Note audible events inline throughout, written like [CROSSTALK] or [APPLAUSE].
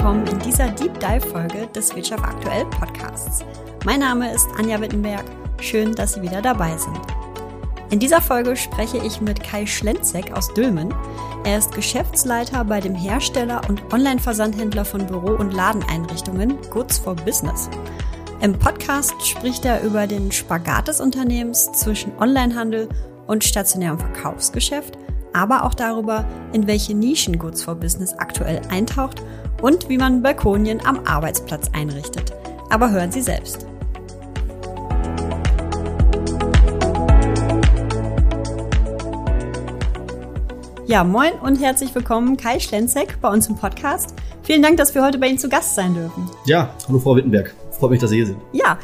willkommen in dieser Deep Dive Folge des Wirtschaft aktuell Podcasts. Mein Name ist Anja Wittenberg. Schön, dass Sie wieder dabei sind. In dieser Folge spreche ich mit Kai Schlenzek aus Dülmen. Er ist Geschäftsleiter bei dem Hersteller und Online-Versandhändler von Büro- und Ladeneinrichtungen Goods for Business. Im Podcast spricht er über den Spagat des Unternehmens zwischen Onlinehandel und stationärem Verkaufsgeschäft, aber auch darüber, in welche Nischen Goods for Business aktuell eintaucht und wie man Balkonien am Arbeitsplatz einrichtet. Aber hören Sie selbst. Ja, moin und herzlich willkommen Kai Schlenzek bei uns im Podcast. Vielen Dank, dass wir heute bei Ihnen zu Gast sein dürfen. Ja, hallo Frau Wittenberg. Freut mich, dass Sie hier sind. Ja,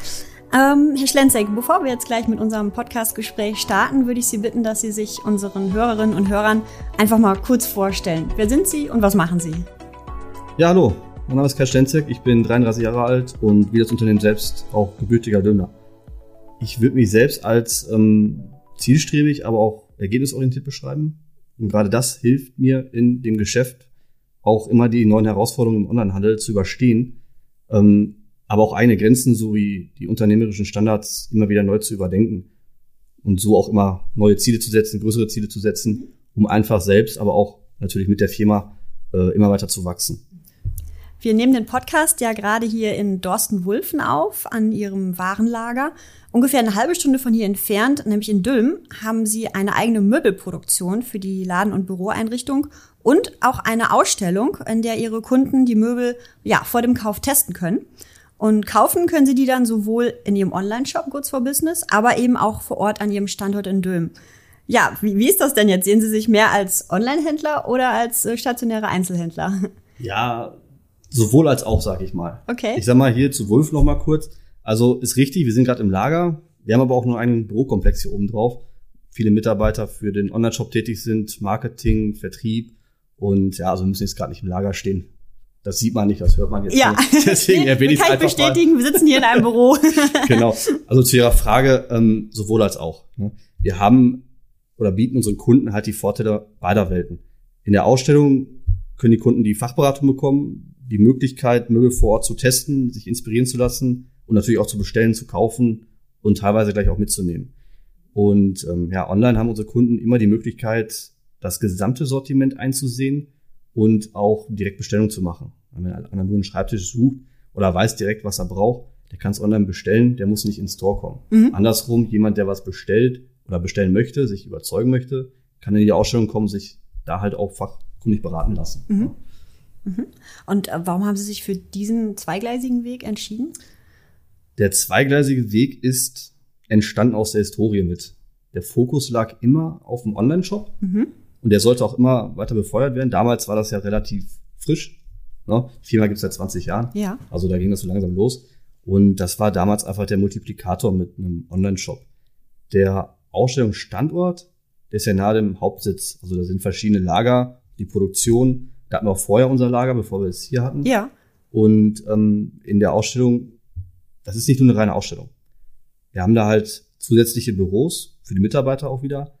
ähm, Herr Schlenzek, bevor wir jetzt gleich mit unserem Podcast-Gespräch starten, würde ich Sie bitten, dass Sie sich unseren Hörerinnen und Hörern einfach mal kurz vorstellen. Wer sind Sie und was machen Sie? Ja, hallo. Mein Name ist Kai Schlenzek. Ich bin 33 Jahre alt und wie das Unternehmen selbst auch gebürtiger Döner. Ich würde mich selbst als ähm, zielstrebig, aber auch ergebnisorientiert beschreiben. Und gerade das hilft mir in dem Geschäft auch immer die neuen Herausforderungen im Onlinehandel zu überstehen, ähm, aber auch eigene Grenzen sowie die unternehmerischen Standards immer wieder neu zu überdenken und so auch immer neue Ziele zu setzen, größere Ziele zu setzen, um einfach selbst, aber auch natürlich mit der Firma äh, immer weiter zu wachsen. Wir nehmen den Podcast ja gerade hier in Dorsten-Wulfen auf, an Ihrem Warenlager. Ungefähr eine halbe Stunde von hier entfernt, nämlich in Dülm, haben Sie eine eigene Möbelproduktion für die Laden- und Büroeinrichtung und auch eine Ausstellung, in der Ihre Kunden die Möbel ja, vor dem Kauf testen können. Und kaufen können Sie die dann sowohl in Ihrem Online-Shop Goods for Business, aber eben auch vor Ort an Ihrem Standort in Dülm. Ja, wie, wie ist das denn jetzt? Sehen Sie sich mehr als Online-Händler oder als äh, stationäre Einzelhändler? Ja, sowohl als auch, sag ich mal. Okay. Ich sag mal hier zu Wolf noch mal kurz. Also ist richtig, wir sind gerade im Lager. Wir haben aber auch nur einen Bürokomplex hier oben drauf. Viele Mitarbeiter für den Online-Shop tätig sind, Marketing, Vertrieb und ja, also müssen jetzt gerade nicht im Lager stehen. Das sieht man nicht, das hört man jetzt ja. nicht. [LAUGHS] Deswegen erwähne ich es Kann ich einfach bestätigen, mal. wir sitzen hier in einem Büro. [LAUGHS] genau. Also zu Ihrer Frage, ähm, sowohl als auch. Ne? Wir haben oder bieten unseren Kunden halt die Vorteile beider Welten. In der Ausstellung können die Kunden die Fachberatung bekommen, die Möglichkeit, Möbel vor Ort zu testen, sich inspirieren zu lassen und natürlich auch zu bestellen, zu kaufen und teilweise gleich auch mitzunehmen. Und ähm, ja, online haben unsere Kunden immer die Möglichkeit, das gesamte Sortiment einzusehen und auch direkt Bestellung zu machen. Wenn einer nur einen Schreibtisch sucht oder weiß direkt, was er braucht, der kann es online bestellen, der muss nicht ins Store kommen. Mhm. Andersrum, jemand, der was bestellt oder bestellen möchte, sich überzeugen möchte, kann in die Ausstellung kommen, sich da halt auch fachkundig beraten lassen. Mhm. Und äh, warum haben Sie sich für diesen zweigleisigen Weg entschieden? Der zweigleisige Weg ist entstanden aus der Historie mit. Der Fokus lag immer auf dem Online-Shop Mhm. und der sollte auch immer weiter befeuert werden. Damals war das ja relativ frisch. Ne? Die Firma gibt es seit 20 Jahren. Ja. Also da ging das so langsam los. Und das war damals einfach der Multiplikator mit einem Online-Shop. Der Ausstellungsstandort, der ist ja nahe dem Hauptsitz. Also da sind verschiedene Lager, die Produktion. Da hatten wir auch vorher unser Lager, bevor wir es hier hatten. Ja. Und ähm, in der Ausstellung, das ist nicht nur eine reine Ausstellung. Wir haben da halt zusätzliche Büros für die Mitarbeiter auch wieder,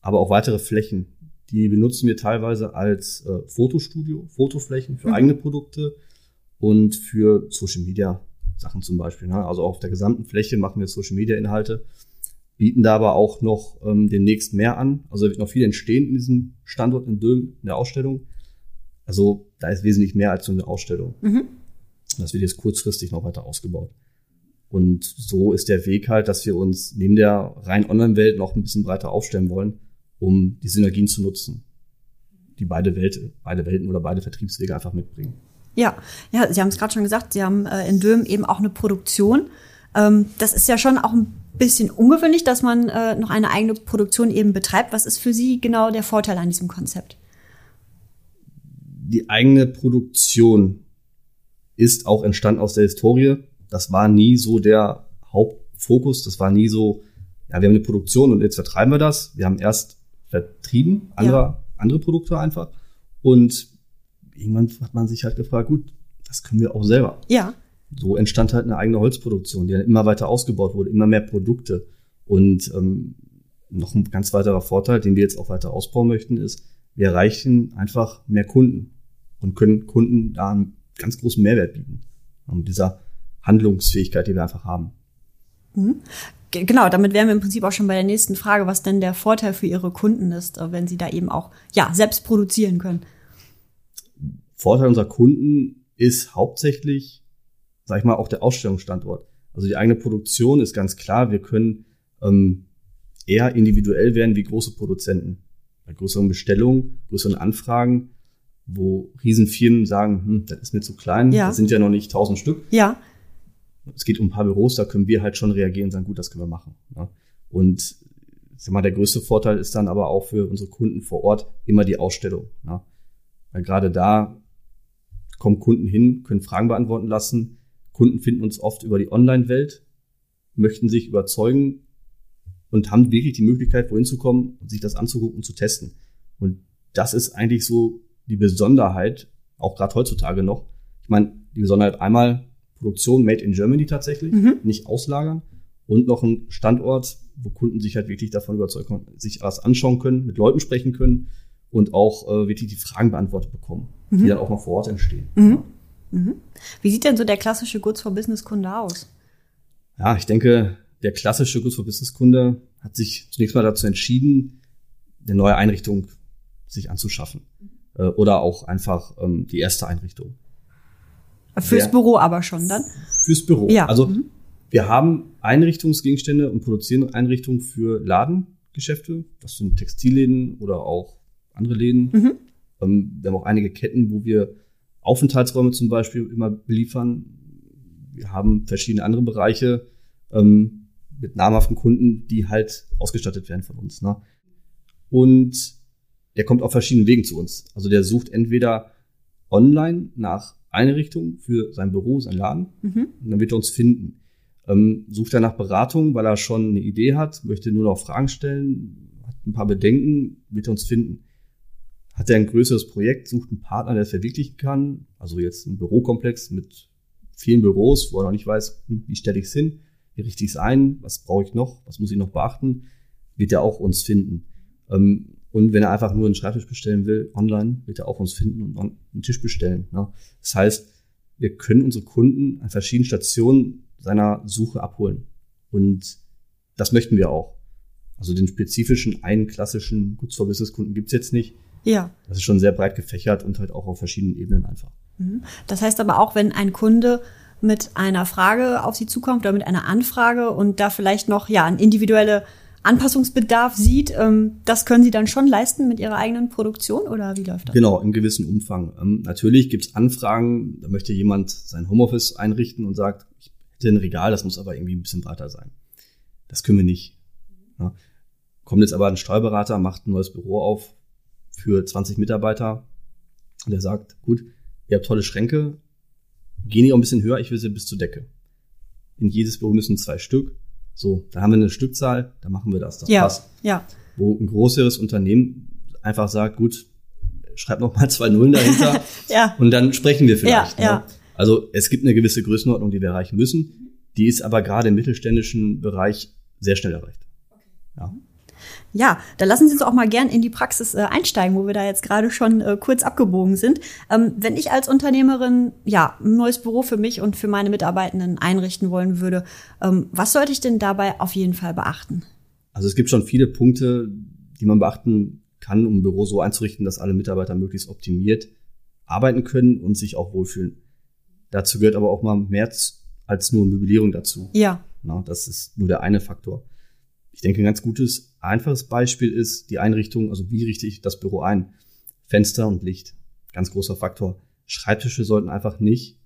aber auch weitere Flächen. Die benutzen wir teilweise als äh, Fotostudio, Fotoflächen für Mhm. eigene Produkte und für Social Media Sachen zum Beispiel. Ne? Also auf der gesamten Fläche machen wir Social Media Inhalte, bieten da aber auch noch ähm, demnächst mehr an. Also wird noch viel entstehen in diesem Standort in Dülmen in der Ausstellung. Also da ist wesentlich mehr als so eine Ausstellung. Mhm. Das wird jetzt kurzfristig noch weiter ausgebaut. Und so ist der Weg halt, dass wir uns neben der rein Online-Welt noch ein bisschen breiter aufstellen wollen, um die Synergien zu nutzen, die beide, Welt, beide Welten oder beide Vertriebswege einfach mitbringen. Ja, ja, Sie haben es gerade schon gesagt, Sie haben äh, in Dülmen eben auch eine Produktion. Ähm, das ist ja schon auch ein bisschen ungewöhnlich, dass man äh, noch eine eigene Produktion eben betreibt. Was ist für Sie genau der Vorteil an diesem Konzept? Die eigene Produktion ist auch entstanden aus der Historie. Das war nie so der Hauptfokus. Das war nie so, ja, wir haben eine Produktion und jetzt vertreiben wir das. Wir haben erst vertrieben, andere, andere Produkte einfach. Und irgendwann hat man sich halt gefragt, gut, das können wir auch selber. Ja. So entstand halt eine eigene Holzproduktion, die dann immer weiter ausgebaut wurde, immer mehr Produkte. Und ähm, noch ein ganz weiterer Vorteil, den wir jetzt auch weiter ausbauen möchten, ist, wir erreichen einfach mehr Kunden und können Kunden da ganz großen Mehrwert bieten. Und dieser Handlungsfähigkeit, die wir einfach haben. Mhm. Genau, damit wären wir im Prinzip auch schon bei der nächsten Frage, was denn der Vorteil für Ihre Kunden ist, äh, wenn Sie da eben auch ja selbst produzieren können. Vorteil unserer Kunden ist hauptsächlich, sag ich mal, auch der Ausstellungsstandort. Also die eigene Produktion ist ganz klar, wir können ähm, eher individuell werden wie große Produzenten. Bei größeren Bestellungen, größeren Anfragen, wo Riesenfirmen sagen, hm, das ist mir zu klein, ja. das sind ja noch nicht tausend Stück. Ja. Es geht um ein paar Büros, da können wir halt schon reagieren und sagen, gut, das können wir machen. Ja. Und sag mal, der größte Vorteil ist dann aber auch für unsere Kunden vor Ort immer die Ausstellung. Ja. Weil gerade da kommen Kunden hin, können Fragen beantworten lassen. Kunden finden uns oft über die Online-Welt, möchten sich überzeugen und haben wirklich die Möglichkeit, wohin zu kommen und sich das anzugucken und zu testen. Und das ist eigentlich so die Besonderheit, auch gerade heutzutage noch. Ich meine, die Besonderheit einmal Produktion made in Germany tatsächlich, mhm. nicht auslagern und noch ein Standort, wo Kunden sich halt wirklich davon überzeugen, sich was anschauen können, mit Leuten sprechen können und auch äh, wirklich die Fragen beantwortet bekommen, mhm. die dann auch noch vor Ort entstehen. Mhm. Mhm. Wie sieht denn so der klassische Goods for Business Kunde aus? Ja, ich denke, der klassische Goods for Business Kunde hat sich zunächst mal dazu entschieden, eine neue Einrichtung sich anzuschaffen äh, oder auch einfach ähm, die erste Einrichtung. Fürs Der, Büro aber schon dann? Fürs Büro. Ja. Also mhm. wir haben Einrichtungsgegenstände und produzieren Einrichtungen für Ladengeschäfte. Das sind Textilläden oder auch andere Läden. Mhm. Ähm, wir haben auch einige Ketten, wo wir Aufenthaltsräume zum Beispiel immer beliefern. Wir haben verschiedene andere Bereiche ähm, mit namhaften Kunden, die halt ausgestattet werden von uns. Ne? Und der kommt auf verschiedenen Wegen zu uns. Also der sucht entweder online nach Einrichtung für sein Büro, sein Laden, mhm. und dann wird er uns finden. Ähm, sucht er nach Beratung, weil er schon eine Idee hat, möchte nur noch Fragen stellen, hat ein paar Bedenken, wird er uns finden. Hat er ein größeres Projekt, sucht einen Partner, der es verwirklichen kann, also jetzt ein Bürokomplex mit vielen Büros, wo er noch nicht weiß, hm, wie stelle ich es hin, wie richte ich es ein, was brauche ich noch, was muss ich noch beachten, wird er auch uns finden. Ähm, und wenn er einfach nur einen Schreibtisch bestellen will, online, wird er auch uns finden und einen Tisch bestellen. Ne? Das heißt, wir können unsere Kunden an verschiedenen Stationen seiner Suche abholen. Und das möchten wir auch. Also den spezifischen, einen klassischen Goods for Business Kunden gibt's jetzt nicht. Ja. Das ist schon sehr breit gefächert und halt auch auf verschiedenen Ebenen einfach. Mhm. Das heißt aber auch, wenn ein Kunde mit einer Frage auf Sie zukommt oder mit einer Anfrage und da vielleicht noch ja eine individuelle Anpassungsbedarf sieht, ähm, das können Sie dann schon leisten mit Ihrer eigenen Produktion oder wie läuft das? Genau, im gewissen Umfang. Ähm, natürlich gibt es Anfragen, da möchte jemand sein Homeoffice einrichten und sagt, ich hätte ein Regal, das muss aber irgendwie ein bisschen breiter sein. Das können wir nicht. Ja. Kommt jetzt aber ein Steuerberater, macht ein neues Büro auf für 20 Mitarbeiter und der sagt, gut, ihr habt tolle Schränke, gehen die auch ein bisschen höher, ich will sie bis zur Decke. In jedes Büro müssen zwei Stück, so, da haben wir eine Stückzahl, da machen wir das. Das ja, passt. Ja. Wo ein größeres Unternehmen einfach sagt, gut, schreib noch mal zwei Nullen dahinter [LAUGHS] ja. und dann sprechen wir vielleicht. Ja, ne? ja. Also es gibt eine gewisse Größenordnung, die wir erreichen müssen. Die ist aber gerade im mittelständischen Bereich sehr schnell erreicht. Ja. Ja, da lassen Sie uns auch mal gern in die Praxis äh, einsteigen, wo wir da jetzt gerade schon äh, kurz abgebogen sind. Ähm, wenn ich als Unternehmerin ja ein neues Büro für mich und für meine Mitarbeitenden einrichten wollen würde, ähm, was sollte ich denn dabei auf jeden Fall beachten? Also es gibt schon viele Punkte, die man beachten kann, um ein Büro so einzurichten, dass alle Mitarbeiter möglichst optimiert arbeiten können und sich auch wohlfühlen. Dazu gehört aber auch mal mehr als nur Möblierung dazu. Ja. Na, das ist nur der eine Faktor. Ich denke, ein ganz gutes, einfaches Beispiel ist die Einrichtung, also wie richte ich das Büro ein? Fenster und Licht. Ganz großer Faktor. Schreibtische sollten einfach nicht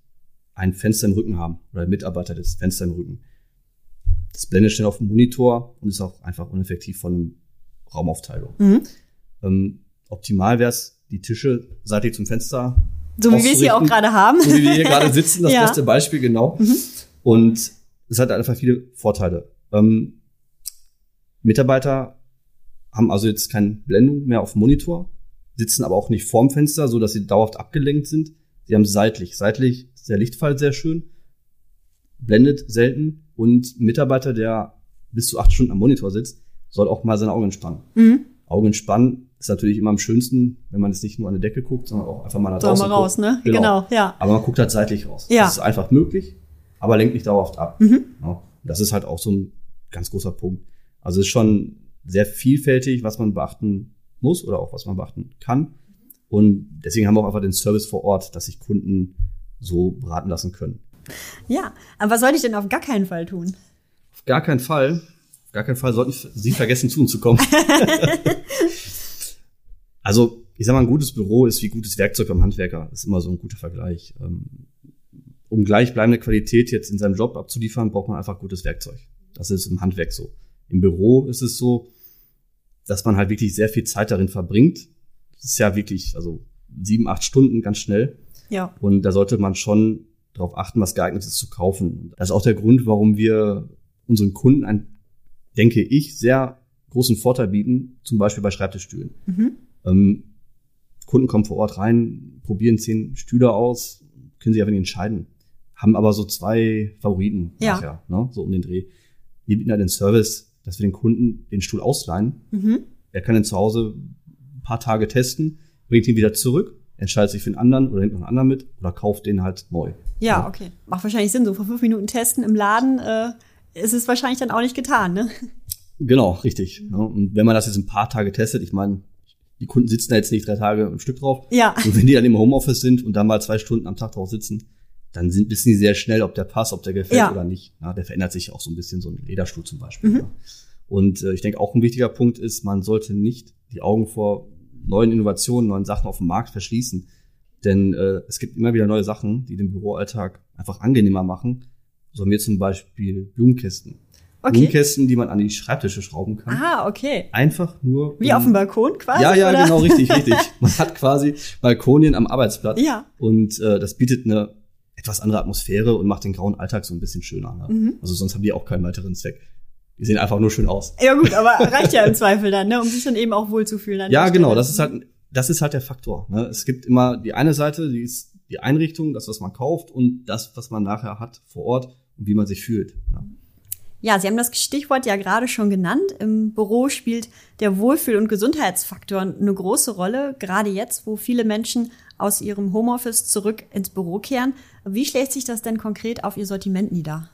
ein Fenster im Rücken haben oder ein Mitarbeiter das Fenster im Rücken. Das blendet schnell auf dem Monitor und ist auch einfach uneffektiv von einem Raumaufteilung. Mhm. Ähm, optimal wäre es, die Tische seitlich zum Fenster. So wie wir es hier auch gerade haben. So wie wir hier gerade sitzen, [LAUGHS] das ja. beste Beispiel, genau. Mhm. Und es hat einfach viele Vorteile. Ähm, Mitarbeiter haben also jetzt keine Blendung mehr auf dem Monitor, sitzen aber auch nicht vorm Fenster, so dass sie dauerhaft abgelenkt sind. Sie haben seitlich. Seitlich ist der Lichtfall sehr schön, blendet selten und ein Mitarbeiter, der bis zu acht Stunden am Monitor sitzt, soll auch mal seine Augen entspannen. Mhm. Augen entspannen ist natürlich immer am schönsten, wenn man es nicht nur an der Decke guckt, sondern auch einfach mal nach draußen mal raus, guckt. ne? Genau, ja. Aber man guckt halt seitlich raus. Ja. Das ist einfach möglich, aber lenkt nicht dauerhaft ab. Mhm. Ja, das ist halt auch so ein ganz großer Punkt. Also es ist schon sehr vielfältig, was man beachten muss oder auch was man beachten kann. Und deswegen haben wir auch einfach den Service vor Ort, dass sich Kunden so beraten lassen können. Ja, aber was soll ich denn auf gar keinen Fall tun? Auf gar keinen Fall, auf gar keinen Fall sollten Sie vergessen, zu uns zu kommen. [LAUGHS] also, ich sag mal, ein gutes Büro ist wie gutes Werkzeug beim Handwerker. Das ist immer so ein guter Vergleich. Ähm, Um gleichbleibende Qualität jetzt in seinem Job abzuliefern, braucht man einfach gutes Werkzeug. Das ist im Handwerk so. Im Büro ist es so, dass man halt wirklich sehr viel Zeit darin verbringt. Das ist ja wirklich, also sieben, acht Stunden ganz schnell. Ja. Und da sollte man schon darauf achten, was geeignet ist zu kaufen. Das ist auch der Grund, warum wir unseren Kunden einen, denke ich, sehr großen Vorteil bieten, zum Beispiel bei Schreibtischstühlen. Mhm. Ähm, Kunden kommen vor Ort rein, probieren zehn Stühle aus, können sich einfach nicht entscheiden. Haben aber so zwei Favoriten Ja. nachher, ne? so um den Dreh. Wir bieten ja den Service, dass wir den Kunden den Stuhl ausleihen. Mhm. Er kann ihn zu Hause ein paar Tage testen, bringt ihn wieder zurück, entscheidet sich für einen anderen oder nimmt noch einen anderen mit oder kauft den halt neu. Ja, okay. Macht wahrscheinlich Sinn. So vor fünf Minuten testen im Laden äh, ist es wahrscheinlich dann auch nicht getan, ne? Genau, richtig. Ja, und wenn man das jetzt ein paar Tage testet, ich meine, die Kunden sitzen da jetzt nicht drei Tage im Stück drauf. Ja. Und wenn die dann im Homeoffice sind und dann mal zwei Stunden am Tag drauf sitzen, dann sind, wissen die sehr schnell, ob der passt, ob der gefällt Ja. oder nicht. Ja, der verändert sich auch so ein bisschen, so ein Lederstuhl zum Beispiel. Ja. Und äh, ich denke, auch ein wichtiger Punkt ist, man sollte nicht die Augen vor neuen Innovationen, neuen Sachen auf dem Markt verschließen. Denn äh, es gibt immer wieder neue Sachen, die den Büroalltag einfach angenehmer machen. So haben wir zum Beispiel Blumenkästen. Okay. Blumenkästen, die man an die Schreibtische schrauben kann. Ah, okay. Einfach nur. Wie auf dem Balkon quasi? Ja, ja, oder? genau, richtig, [LAUGHS] richtig. Man hat quasi Balkonien am Arbeitsplatz. Ja. Und äh, das bietet eine etwas andere Atmosphäre und macht den grauen Alltag so ein bisschen schöner. Ne? Mhm. Also sonst haben die auch keinen weiteren Zweck. Die sehen einfach nur schön aus. Ja gut, aber [LAUGHS] reicht ja im Zweifel dann, ne, um sich dann eben auch wohlzufühlen. Ja, genau, das ist halt, das ist halt der Faktor. Ne? Es gibt immer die eine Seite, die ist die Einrichtung, das, was man kauft und das, was man nachher hat vor Ort und wie man sich fühlt. Ne? Ja, Sie haben das Stichwort ja gerade schon genannt. Im Büro spielt der Wohlfühl- und Gesundheitsfaktor eine große Rolle, gerade jetzt, wo viele Menschen aus ihrem Homeoffice zurück ins Büro kehren. Wie schlägt sich das denn konkret auf Ihr Sortiment nieder?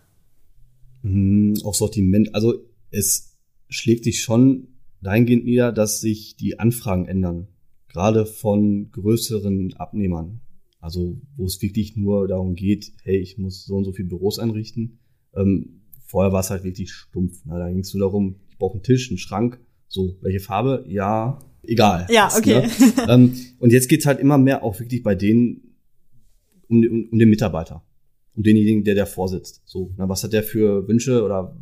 Hm, Auf Sortiment. Also es schlägt sich schon dahingehend nieder, dass sich die Anfragen ändern. Gerade von größeren Abnehmern. Also wo es wirklich nur darum geht, hey, ich muss so und so viele Büros einrichten. Ähm, vorher war es halt wirklich stumpf. Ne? Da ging es nur darum, ich brauche einen Tisch, einen Schrank. So, welche Farbe? Ja, egal. Ja, okay. Ne? [LAUGHS] ähm, und jetzt geht's halt immer mehr auch wirklich bei denen um, um, um den Mitarbeiter um denjenigen, der davor sitzt. So, na, was hat der für Wünsche oder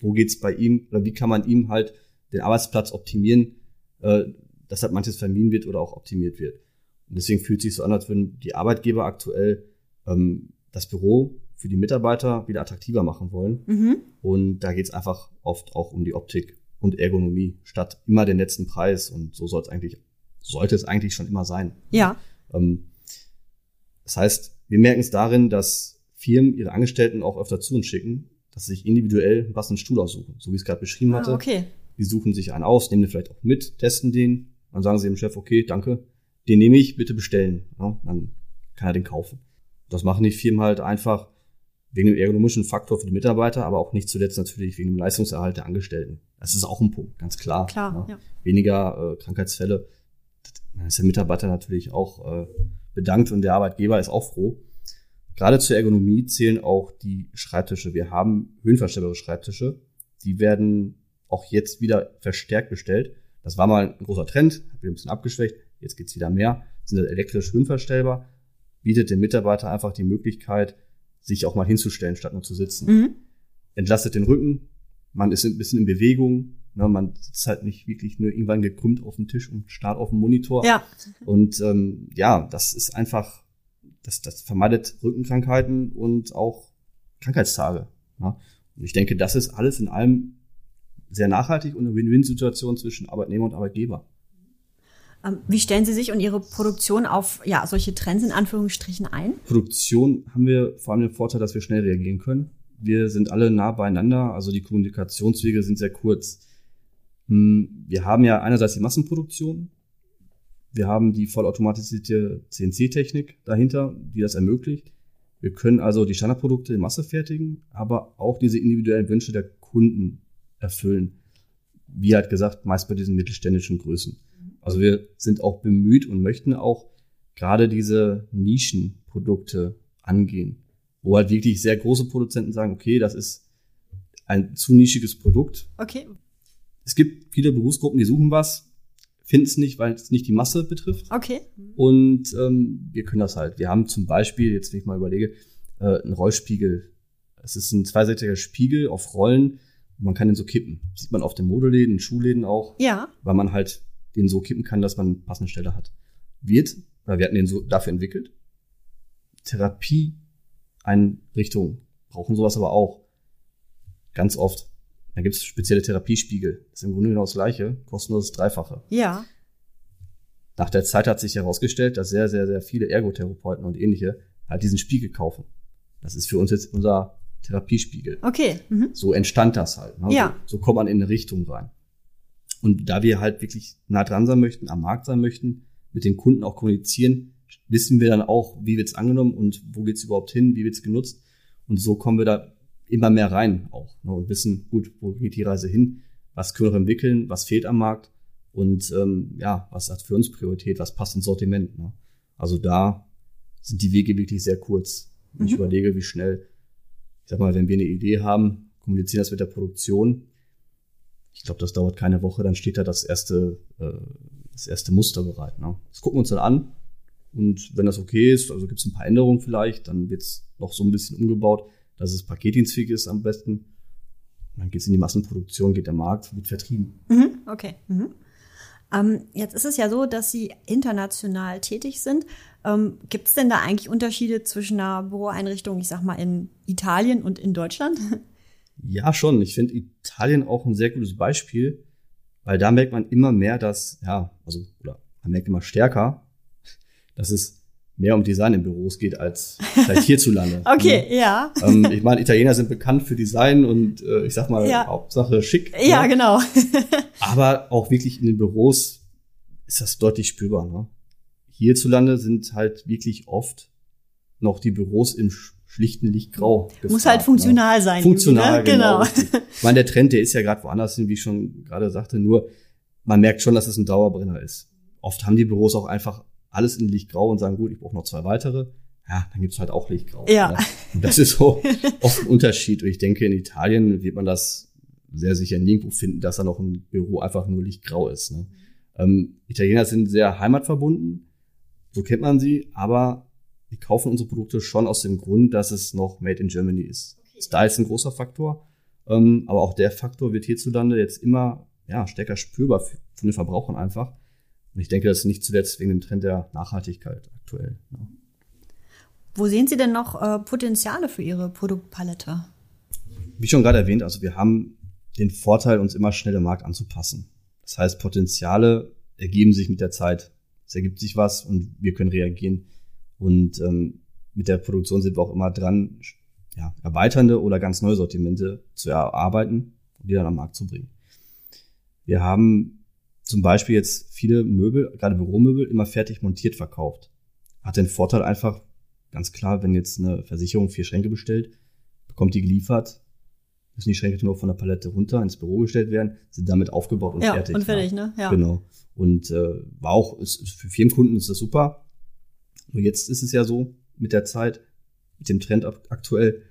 wo geht's bei ihm oder wie kann man ihm halt den Arbeitsplatz optimieren, äh, dass halt manches vermieden wird oder auch optimiert wird. Und deswegen fühlt sich so an, als würden die Arbeitgeber aktuell ähm, das Büro für die Mitarbeiter wieder attraktiver machen wollen. Mhm. Und da geht's einfach oft auch um die Optik und Ergonomie statt immer den letzten Preis. Und so soll es eigentlich, sollte es eigentlich schon immer sein. Ja. Ähm, das heißt, wir merken es darin, dass Firmen ihre Angestellten auch öfter zu uns schicken, dass sie sich individuell einen passenden Stuhl aussuchen, so wie ich es gerade beschrieben hatte. Ah, okay. Die suchen sich einen aus, nehmen den vielleicht auch mit, testen den, dann sagen sie dem Chef, okay, danke, den nehme ich, bitte bestellen. Ja, dann kann er den kaufen. Das machen die Firmen halt einfach wegen dem ergonomischen Faktor für die Mitarbeiter, aber auch nicht zuletzt natürlich wegen dem Leistungserhalt der Angestellten. Das ist auch ein Punkt, ganz klar. Klar, ja. Weniger äh, Krankheitsfälle. Da ist der Mitarbeiter natürlich auch äh, bedankt und der Arbeitgeber ist auch froh. Gerade zur Ergonomie zählen auch die Schreibtische. Wir haben höhenverstellbare Schreibtische. Die werden auch jetzt wieder verstärkt bestellt. Das war mal ein großer Trend, hat wieder ein bisschen abgeschwächt. Jetzt geht's wieder mehr. Sind das elektrisch höhenverstellbar. Bietet dem Mitarbeiter einfach die Möglichkeit, sich auch mal hinzustellen, statt nur zu sitzen. Mhm. Entlastet den Rücken. Man ist ein bisschen in Bewegung. Ne, man sitzt halt nicht wirklich nur irgendwann gekrümmt auf dem Tisch und starrt auf dem Monitor. Ja. Und ähm, ja, das ist einfach, das, das vermeidet Rückenkrankheiten und auch Krankheitstage. Ja? Und ich denke, das ist alles in allem sehr nachhaltig und eine Win-Win-Situation zwischen Arbeitnehmer und Arbeitgeber. Ähm, Wie stellen Sie sich und Ihre Produktion auf ja, solche Trends in Anführungsstrichen ein? Produktion haben wir vor allem den Vorteil, dass wir schnell reagieren können. Wir sind alle nah beieinander, also die Kommunikationswege sind sehr kurz. Hm, wir haben ja einerseits die Massenproduktion, wir haben die vollautomatisierte CNC-Technik dahinter, die das ermöglicht. Wir können also die Standardprodukte in Masse fertigen, aber auch diese individuellen Wünsche der Kunden erfüllen. Wie halt gesagt, meist bei diesen mittelständischen Größen. Also wir sind auch bemüht und möchten auch gerade diese Nischenprodukte angehen, wo halt wirklich sehr große Produzenten sagen, okay, das ist ein zu nischiges Produkt. Okay. Es gibt viele Berufsgruppen, die suchen was, finden es nicht, weil es nicht die Masse betrifft. Okay. Und ähm, wir können das halt. Wir haben zum Beispiel, jetzt wenn ich mal überlege, äh, einen Rollspiegel. Es ist ein zweiseitiger Spiegel auf Rollen. Man kann den so kippen. Sieht man auf den Modeläden, Schuhläden auch. Ja. Weil man halt den so kippen kann, dass man eine passende Stelle hat. Wird, oder wir hatten den so dafür entwickelt. Therapie-Einrichtungen brauchen sowas aber auch. Ganz oft. Da gibt es spezielle Therapiespiegel. Das ist im Grunde genau das gleiche, kostenloses Dreifache. Ja. Nach der Zeit hat sich herausgestellt, dass sehr, sehr, sehr viele Ergotherapeuten und ähnliche halt diesen Spiegel kaufen. Das ist für uns jetzt unser Therapiespiegel. Okay. Mhm. So entstand das halt. Ne? Ja. So, so kommt man in eine Richtung rein. Und da wir halt wirklich nah dran sein möchten, am Markt sein möchten, mit den Kunden auch kommunizieren, wissen wir dann auch, wie wird's angenommen und wo geht's überhaupt hin, wie wird's genutzt. Und so kommen wir da immer mehr rein auch ne? und wissen, gut, wo geht die Reise hin, was können wir entwickeln, was fehlt am Markt und ähm, ja, was hat für uns Priorität, was passt ins Sortiment. Ne? Also da sind die Wege wirklich sehr kurz. Wenn ich Mhm. überlege, wie schnell, ich sag mal, wenn wir eine Idee haben, kommunizieren das mit der Produktion, ich glaube, das dauert keine Woche, dann steht da das erste, äh, das erste Muster bereit. Ne? Das gucken wir uns dann an. Und wenn das okay ist, also gibt es ein paar Änderungen vielleicht, dann wird es noch so ein bisschen umgebaut, dass es paketdienstfähig ist am besten. Und dann geht es in die Massenproduktion, geht der Markt, wird vertrieben. Mhm. Okay. Mhm. Ähm, jetzt ist es ja so, dass Sie international tätig sind. Ähm, Gibt es denn da eigentlich Unterschiede zwischen einer Büroeinrichtung, ich sag mal, in Italien und in Deutschland? [LAUGHS] Ja, schon. Ich finde Italien auch ein sehr gutes Beispiel, weil da merkt man immer mehr, dass, ja, also, oder man merkt immer stärker, dass es mehr um Design in Büros geht als vielleicht hierzulande. [LAUGHS] Okay, ja. ähm, ich meine, Italiener sind bekannt für Design und äh, ich sag mal, Ja. Hauptsache schick. Ja, ne? genau. [LAUGHS] Aber auch wirklich in den Büros ist das deutlich spürbar. Ne? Hierzulande sind halt wirklich oft noch die Büros im sch- schlichten Lichtgrau. Muss gefragt, halt ne? funktional sein. Funktional, ne? genau. richtig. Ich meine, der Trend, der ist ja gerade woanders hin, wie ich schon gerade sagte, nur man merkt schon, dass es ein Dauerbrenner ist. Oft haben die Büros auch einfach alles in Lichtgrau und sagen, gut, ich brauche noch zwei weitere. Ja, dann gibt's halt auch Lichtgrau. Ja. Ne? Und das ist so [LAUGHS] oft ein Unterschied. Und ich denke, in Italien wird man das sehr sicher nirgendwo finden, dass da noch ein Büro einfach nur Lichtgrau ist. Ne? Ähm, Italiener sind sehr heimatverbunden, so kennt man sie, aber die kaufen unsere Produkte schon aus dem Grund, dass es noch Made in Germany ist. Style ist ein großer Faktor, ähm, aber auch der Faktor wird hierzulande jetzt immer ja, stärker spürbar für- von den Verbrauchern einfach. Und ich denke, das ist nicht zuletzt wegen dem Trend der Nachhaltigkeit aktuell. Ne? Wo sehen Sie denn noch äh, Potenziale für Ihre Produktpalette? Wie schon gerade erwähnt, also wir haben den Vorteil, uns immer schnell im Markt anzupassen. Das heißt, Potenziale ergeben sich mit der Zeit. Es ergibt sich was und wir können reagieren. Und ähm, mit der Produktion sind wir auch immer dran, ja, erweiternde oder ganz neue Sortimente zu erarbeiten und die dann am Markt zu bringen. Wir haben zum Beispiel jetzt viele Möbel, gerade Büromöbel, immer fertig montiert verkauft. Hat den Vorteil einfach, ganz klar, wenn jetzt eine Versicherung vier Schränke bestellt, bekommt die geliefert, müssen die Schränke nur von der Palette runter ins Büro gestellt werden, sind damit aufgebaut und ja, fertig. und fertig, ne? Ja. Genau. Und äh, war auch, ist, ist für Firmenkunden ist das super. Nur jetzt ist es ja so mit der Zeit, mit dem Trend ak- aktuell,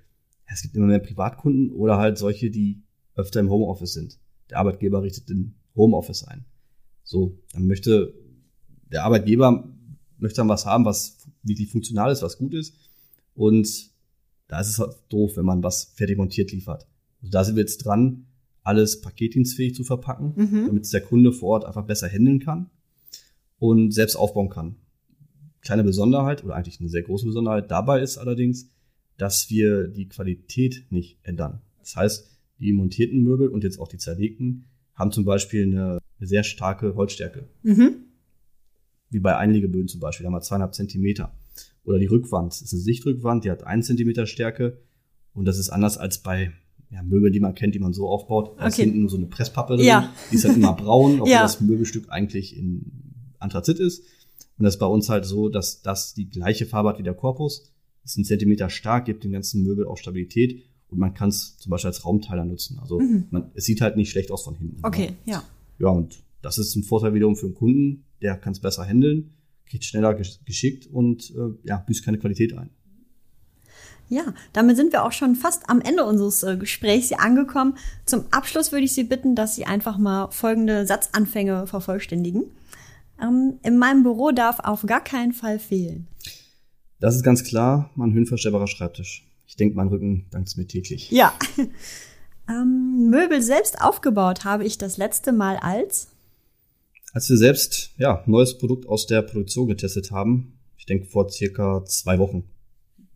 es gibt immer mehr Privatkunden oder halt solche, die öfter im Homeoffice sind. Der Arbeitgeber richtet den Homeoffice ein. So, dann möchte der Arbeitgeber möchte dann was haben, was wirklich funktional ist, was gut ist. Und da ist es halt doof, wenn man was fertig montiert liefert. Also da sind wir jetzt dran, alles paketdienstfähig zu verpacken, Mhm. damit es der Kunde vor Ort einfach besser handeln kann und selbst aufbauen kann. Kleine Besonderheit oder eigentlich eine sehr große Besonderheit dabei ist allerdings, dass wir die Qualität nicht ändern. Das heißt, die montierten Möbel und jetzt auch die zerlegten haben zum Beispiel eine, eine sehr starke Holzstärke Mhm. wie bei Einlegeböden zum Beispiel, da haben wir zweieinhalb Zentimeter. Oder die Rückwand, das ist eine Sichtrückwand, die hat einen Zentimeter Stärke und das ist anders als bei ja, Möbel, die man kennt, die man so aufbaut. Da ist Okay. hinten so eine Presspappe drin. Ja. Die ist halt immer braun, [LAUGHS] obwohl Ja. das Möbelstück eigentlich in Anthrazit ist. Und das ist bei uns halt so, dass das die gleiche Farbe hat wie der Korpus. Ist ein Zentimeter stark, gibt dem ganzen Möbel auch Stabilität und man kann es zum Beispiel als Raumteiler nutzen. Also man, es sieht halt nicht schlecht aus von hinten. Mhm. Okay, ja. Ja, und das ist ein Vorteil wiederum für den Kunden, der kann es besser handeln, kriegt schneller gesch- geschickt und äh, ja, büßt keine Qualität ein. Ja, damit sind wir auch schon fast am Ende unseres äh, Gesprächs hier angekommen. Zum Abschluss würde ich Sie bitten, dass Sie einfach mal folgende Satzanfänge vervollständigen. Ähm, in meinem Büro darf auf gar keinen Fall fehlen. Das ist ganz klar mein höhenverstellbarer Schreibtisch. Ich denke, mein Rücken dankt es mir täglich. Ja. [LAUGHS] ähm, Möbel selbst aufgebaut habe ich das letzte Mal als. Als wir selbst ja neues Produkt aus der Produktion getestet haben, ich denke vor circa zwei Wochen.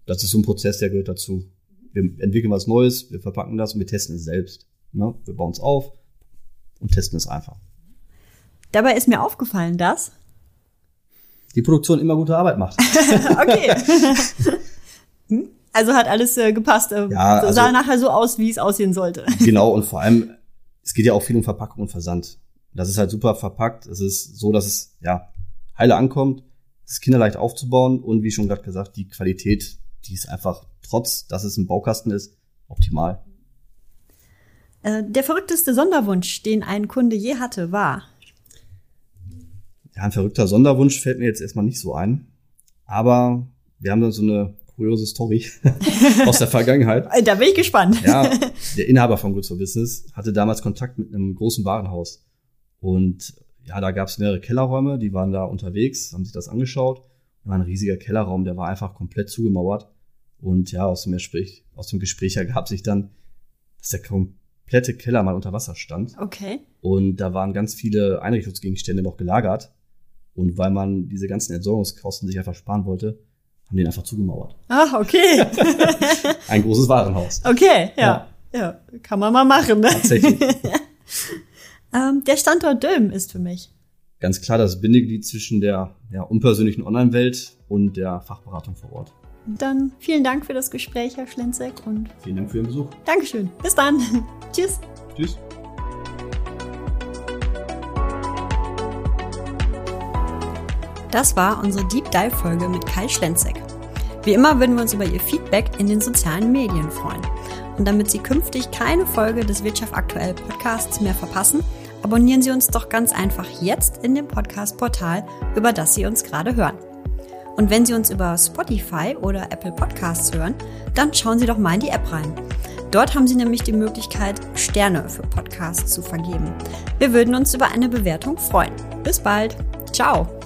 Das ist so ein Prozess, der gehört dazu. Wir entwickeln was Neues, wir verpacken das und wir testen es selbst. Ne? Wir bauen es auf und testen es einfach. Dabei ist mir aufgefallen, dass. Die Produktion immer gute Arbeit macht. [LAUGHS] Okay. Hm? also hat alles äh, gepasst. Äh, Ja, sah also- nachher so aus, wie es aussehen sollte. [LAUGHS] genau, und vor allem, es geht ja auch viel um Verpackung und Versand. Das ist halt super verpackt. Es ist so, dass es ja heile ankommt. Es ist kinderleicht aufzubauen und wie schon gerade gesagt, die Qualität, die ist einfach trotz, dass es ein Baukasten ist, optimal. Äh, der verrückteste Sonderwunsch, den ein Kunde je hatte, war. Ja, ein verrückter Sonderwunsch fällt mir jetzt erstmal nicht so ein. Aber wir haben da so eine kuriose Story [LAUGHS] aus der Vergangenheit. Äh, Da bin ich gespannt. Ja, [LAUGHS] der Inhaber von Good for Business hatte damals Kontakt mit einem großen Warenhaus. Und ja, da gab es mehrere Kellerräume, die waren da unterwegs, haben sich das angeschaut. Da war ein riesiger Kellerraum, der war einfach komplett zugemauert. Und ja, aus dem Gespräch, aus dem Gespräch ergab sich dann, dass der komplette Keller mal unter Wasser stand. Okay. Und da waren ganz viele Einrichtungsgegenstände noch gelagert. Und weil man diese ganzen Entsorgungskosten sich einfach sparen wollte, haben die ihn einfach zugemauert. Ah, okay. [LAUGHS] Ein großes Warenhaus. Okay, ja. Ja, kann man mal machen. Ne? Tatsächlich. [LAUGHS] Ähm, der Standort Dülmen ist für mich. Ganz klar das Bindeglied zwischen der ja, unpersönlichen Online-Welt und der Fachberatung vor Ort. Dann vielen Dank für das Gespräch, Herr Schlenzek, und Vielen Dank für Ihren Besuch. Dankeschön. Bis dann. [LAUGHS] Tschüss. Tschüss. Das war unsere Deep Dive Folge mit Kai Schlenzek. Wie immer würden wir uns über Ihr Feedback in den sozialen Medien freuen. Und damit Sie künftig keine Folge des Wirtschaft aktuell Podcasts mehr verpassen, abonnieren Sie uns doch ganz einfach jetzt in dem Podcast-Portal, über das Sie uns gerade hören. Und wenn Sie uns über Spotify oder Apple Podcasts hören, dann schauen Sie doch mal in die App rein. Dort haben Sie nämlich die Möglichkeit, Sterne für Podcasts zu vergeben. Wir würden uns über eine Bewertung freuen. Bis bald. Ciao.